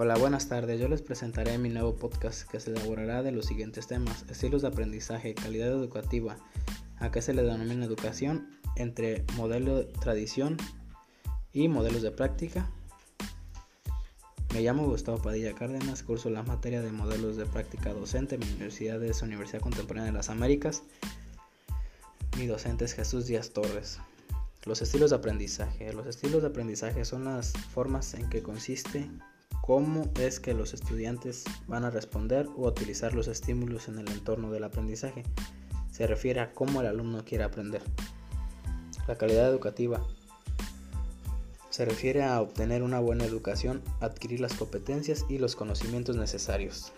Hola, buenas tardes. Yo les presentaré mi nuevo podcast que se elaborará de los siguientes temas: estilos de aprendizaje, calidad educativa, a qué se le denomina educación, entre modelo de tradición y modelos de práctica. Me llamo Gustavo Padilla Cárdenas, curso la materia de modelos de práctica docente en mi universidad es Universidad Contemporánea de las Américas. Mi docente es Jesús Díaz Torres. Los estilos de aprendizaje. Los estilos de aprendizaje son las formas en que consiste cómo es que los estudiantes van a responder o utilizar los estímulos en el entorno del aprendizaje. Se refiere a cómo el alumno quiere aprender. La calidad educativa se refiere a obtener una buena educación, adquirir las competencias y los conocimientos necesarios.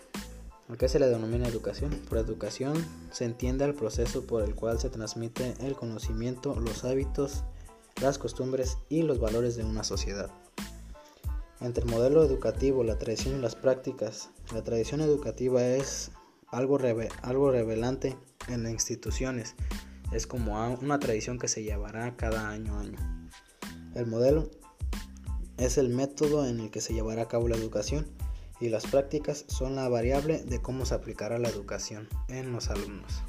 ¿A qué se le denomina educación? Por educación se entiende el proceso por el cual se transmite el conocimiento, los hábitos, las costumbres y los valores de una sociedad. Entre el modelo educativo, la tradición y las prácticas, la tradición educativa es algo, algo revelante en las instituciones. Es como una tradición que se llevará cada año a año. El modelo es el método en el que se llevará a cabo la educación y las prácticas son la variable de cómo se aplicará la educación en los alumnos.